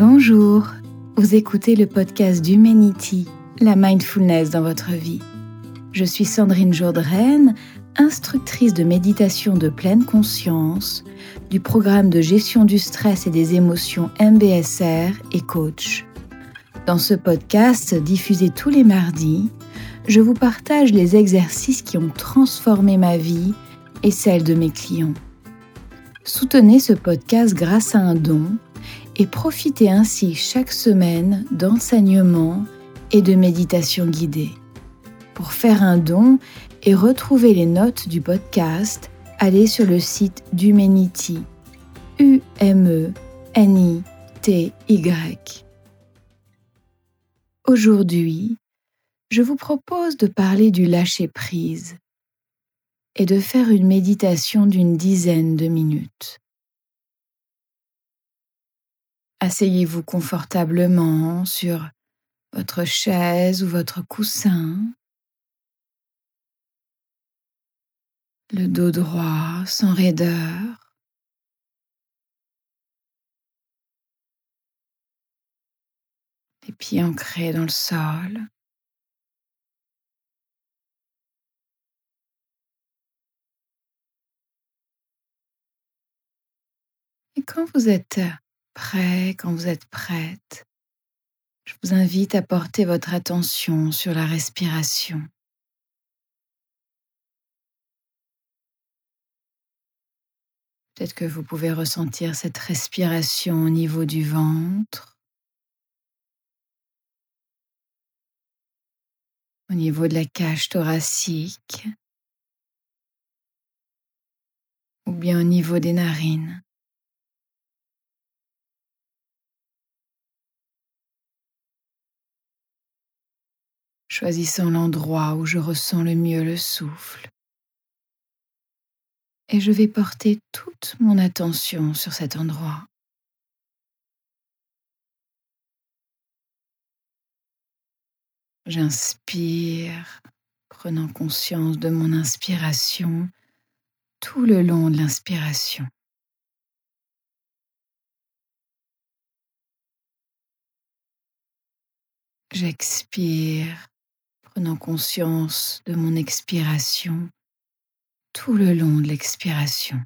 Bonjour, vous écoutez le podcast d'Humanity, la mindfulness dans votre vie. Je suis Sandrine Jourdraine, instructrice de méditation de pleine conscience du programme de gestion du stress et des émotions MBSR et coach. Dans ce podcast diffusé tous les mardis, je vous partage les exercices qui ont transformé ma vie et celle de mes clients. Soutenez ce podcast grâce à un don et profitez ainsi chaque semaine d'enseignements et de méditations guidées. Pour faire un don et retrouver les notes du podcast, allez sur le site d'Humanity. U-M-E-N-I-T-Y. Aujourd'hui, je vous propose de parler du lâcher-prise et de faire une méditation d'une dizaine de minutes. Asseyez-vous confortablement sur votre chaise ou votre coussin, le dos droit sans raideur. Les pieds ancrés dans le sol. Et quand vous êtes prêt, quand vous êtes prête, je vous invite à porter votre attention sur la respiration. Peut-être que vous pouvez ressentir cette respiration au niveau du ventre, au niveau de la cage thoracique ou bien au niveau des narines. Choisissant l'endroit où je ressens le mieux le souffle. Et je vais porter toute mon attention sur cet endroit. J'inspire, prenant conscience de mon inspiration tout le long de l'inspiration. J'expire prenant conscience de mon expiration tout le long de l'expiration.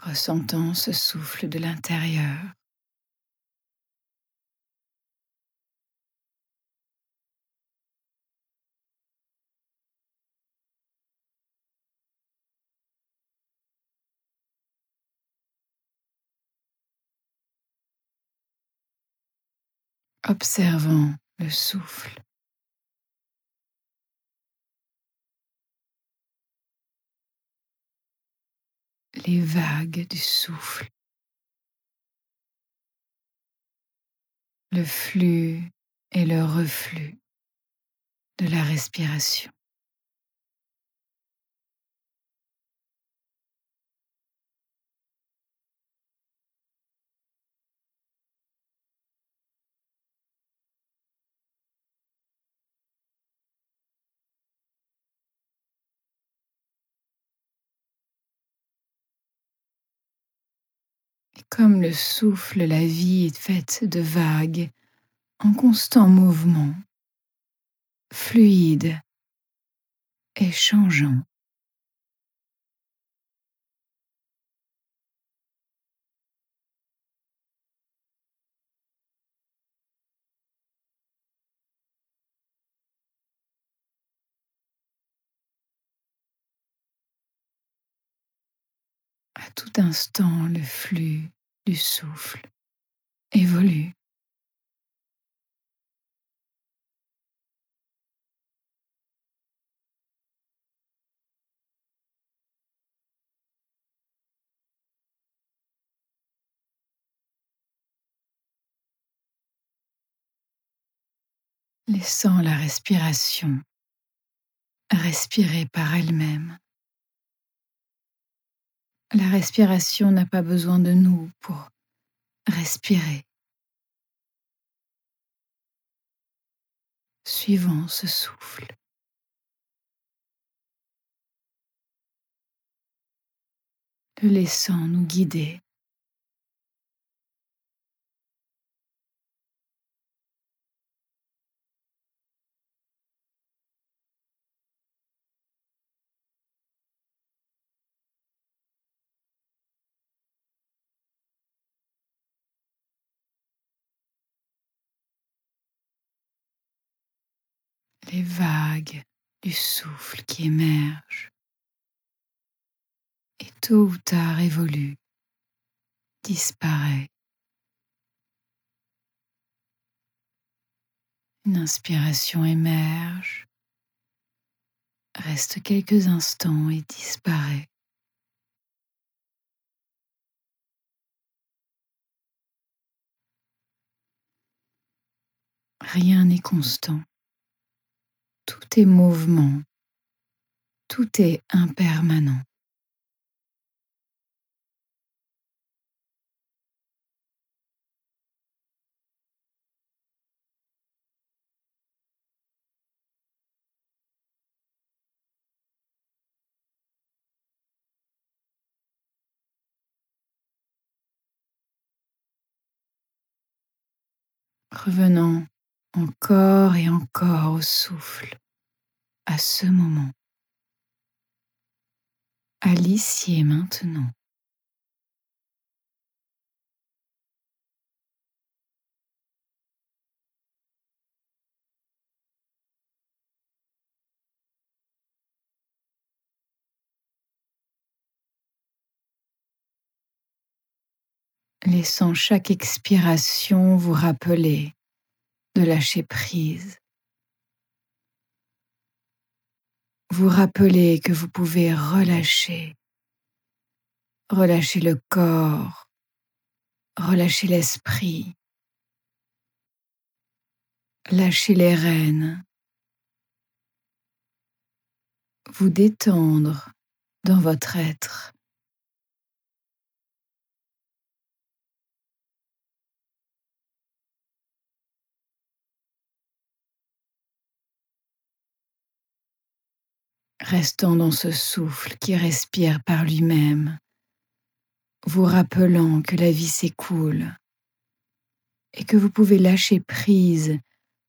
ressentant ce souffle de l'intérieur. Observant le souffle. les vagues du souffle, le flux et le reflux de la respiration. Comme le souffle, la vie est faite de vagues en constant mouvement, fluide et changeant. À tout instant, le flux du souffle évolue. Laissant la respiration respirer par elle-même. La respiration n'a pas besoin de nous pour Respirez. Suivant ce souffle. Le laissant nous guider. Les vagues du souffle qui émergent et tôt ou tard évolue, disparaît. Une inspiration émerge, reste quelques instants et disparaît. Rien n'est constant. Tout est mouvement, tout est impermanent. Revenant encore et encore au souffle, à ce moment, à l'ici et maintenant. laissant chaque expiration vous rappeler de lâcher prise. Vous rappelez que vous pouvez relâcher, relâcher le corps, relâcher l'esprit, lâcher les rênes, vous détendre dans votre être. Restant dans ce souffle qui respire par lui-même, vous rappelant que la vie s'écoule et que vous pouvez lâcher prise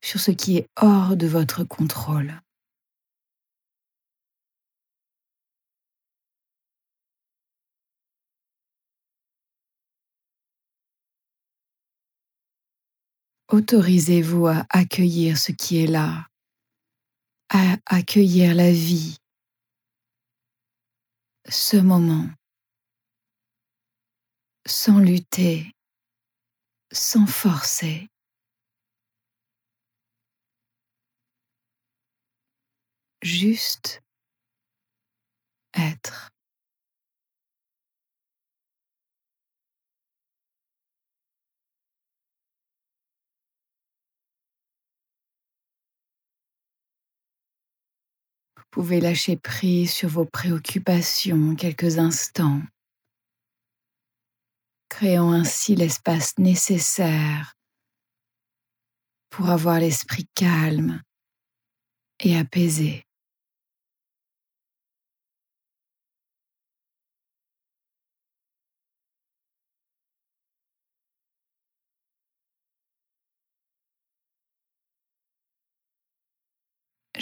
sur ce qui est hors de votre contrôle. Autorisez-vous à accueillir ce qui est là, à accueillir la vie, ce moment sans lutter, sans forcer. Juste être. Pouvez lâcher prise sur vos préoccupations quelques instants, créant ainsi l'espace nécessaire pour avoir l'esprit calme et apaisé.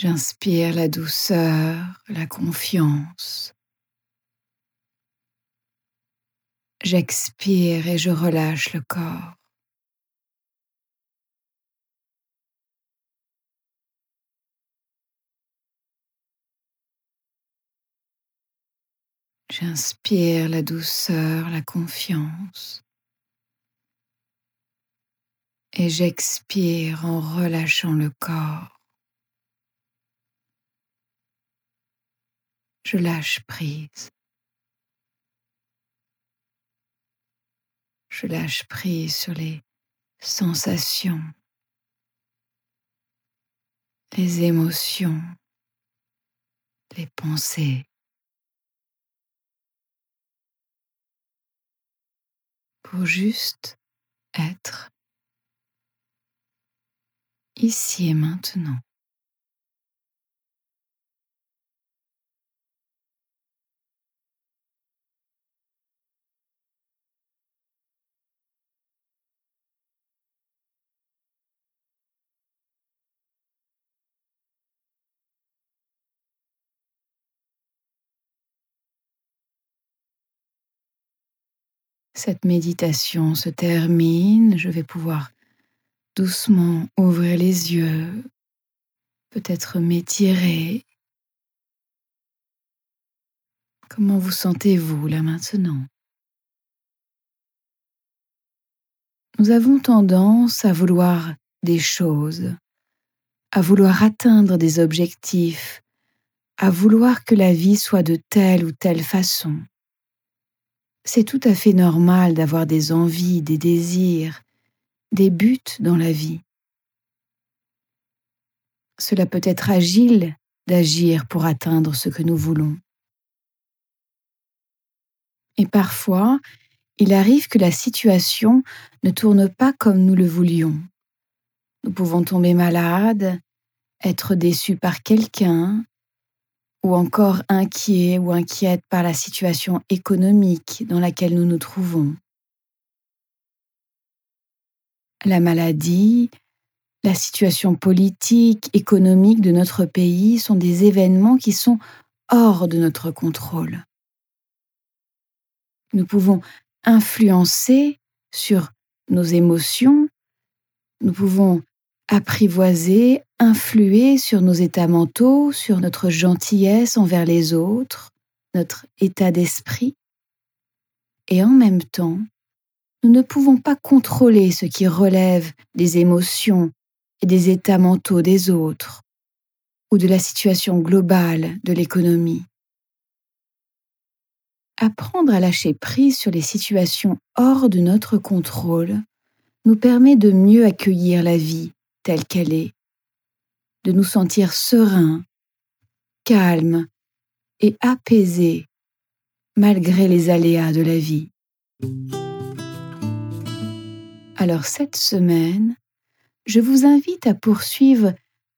J'inspire la douceur, la confiance. J'expire et je relâche le corps. J'inspire la douceur, la confiance. Et j'expire en relâchant le corps. Je lâche prise. Je lâche prise sur les sensations, les émotions, les pensées. Pour juste être ici et maintenant. Cette méditation se termine, je vais pouvoir doucement ouvrir les yeux, peut-être m'étirer. Comment vous sentez-vous là maintenant? Nous avons tendance à vouloir des choses, à vouloir atteindre des objectifs, à vouloir que la vie soit de telle ou telle façon. C'est tout à fait normal d'avoir des envies, des désirs, des buts dans la vie. Cela peut être agile d'agir pour atteindre ce que nous voulons. Et parfois, il arrive que la situation ne tourne pas comme nous le voulions. Nous pouvons tomber malades, être déçus par quelqu'un, ou encore inquiets ou inquiètes par la situation économique dans laquelle nous nous trouvons. La maladie, la situation politique, économique de notre pays sont des événements qui sont hors de notre contrôle. Nous pouvons influencer sur nos émotions, nous pouvons apprivoiser, influer sur nos états mentaux, sur notre gentillesse envers les autres, notre état d'esprit. Et en même temps, nous ne pouvons pas contrôler ce qui relève des émotions et des états mentaux des autres ou de la situation globale de l'économie. Apprendre à lâcher prise sur les situations hors de notre contrôle nous permet de mieux accueillir la vie telle qu'elle est, de nous sentir sereins, calmes et apaisés malgré les aléas de la vie. Alors cette semaine, je vous invite à poursuivre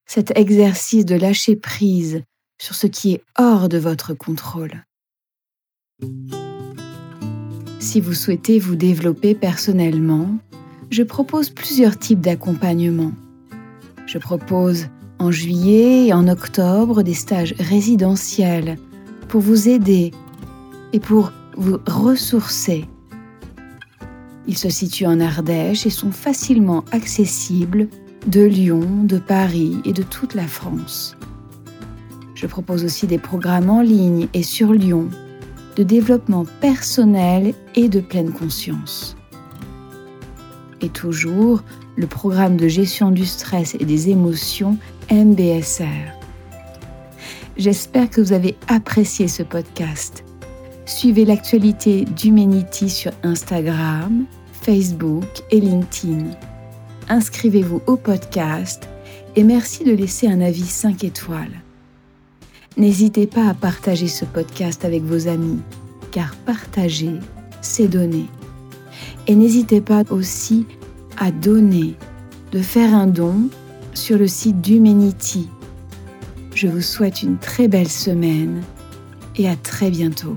cet exercice de lâcher prise sur ce qui est hors de votre contrôle. Si vous souhaitez vous développer personnellement, je propose plusieurs types d'accompagnement. Je propose en juillet et en octobre des stages résidentiels pour vous aider et pour vous ressourcer. Ils se situent en Ardèche et sont facilement accessibles de Lyon, de Paris et de toute la France. Je propose aussi des programmes en ligne et sur Lyon de développement personnel et de pleine conscience. Et toujours, le programme de gestion du stress et des émotions MBSR. J'espère que vous avez apprécié ce podcast. Suivez l'actualité d'Humanity sur Instagram, Facebook et LinkedIn. Inscrivez-vous au podcast et merci de laisser un avis 5 étoiles. N'hésitez pas à partager ce podcast avec vos amis, car partager, c'est donner. Et n'hésitez pas aussi à donner, de faire un don sur le site d'Humanity. Je vous souhaite une très belle semaine et à très bientôt.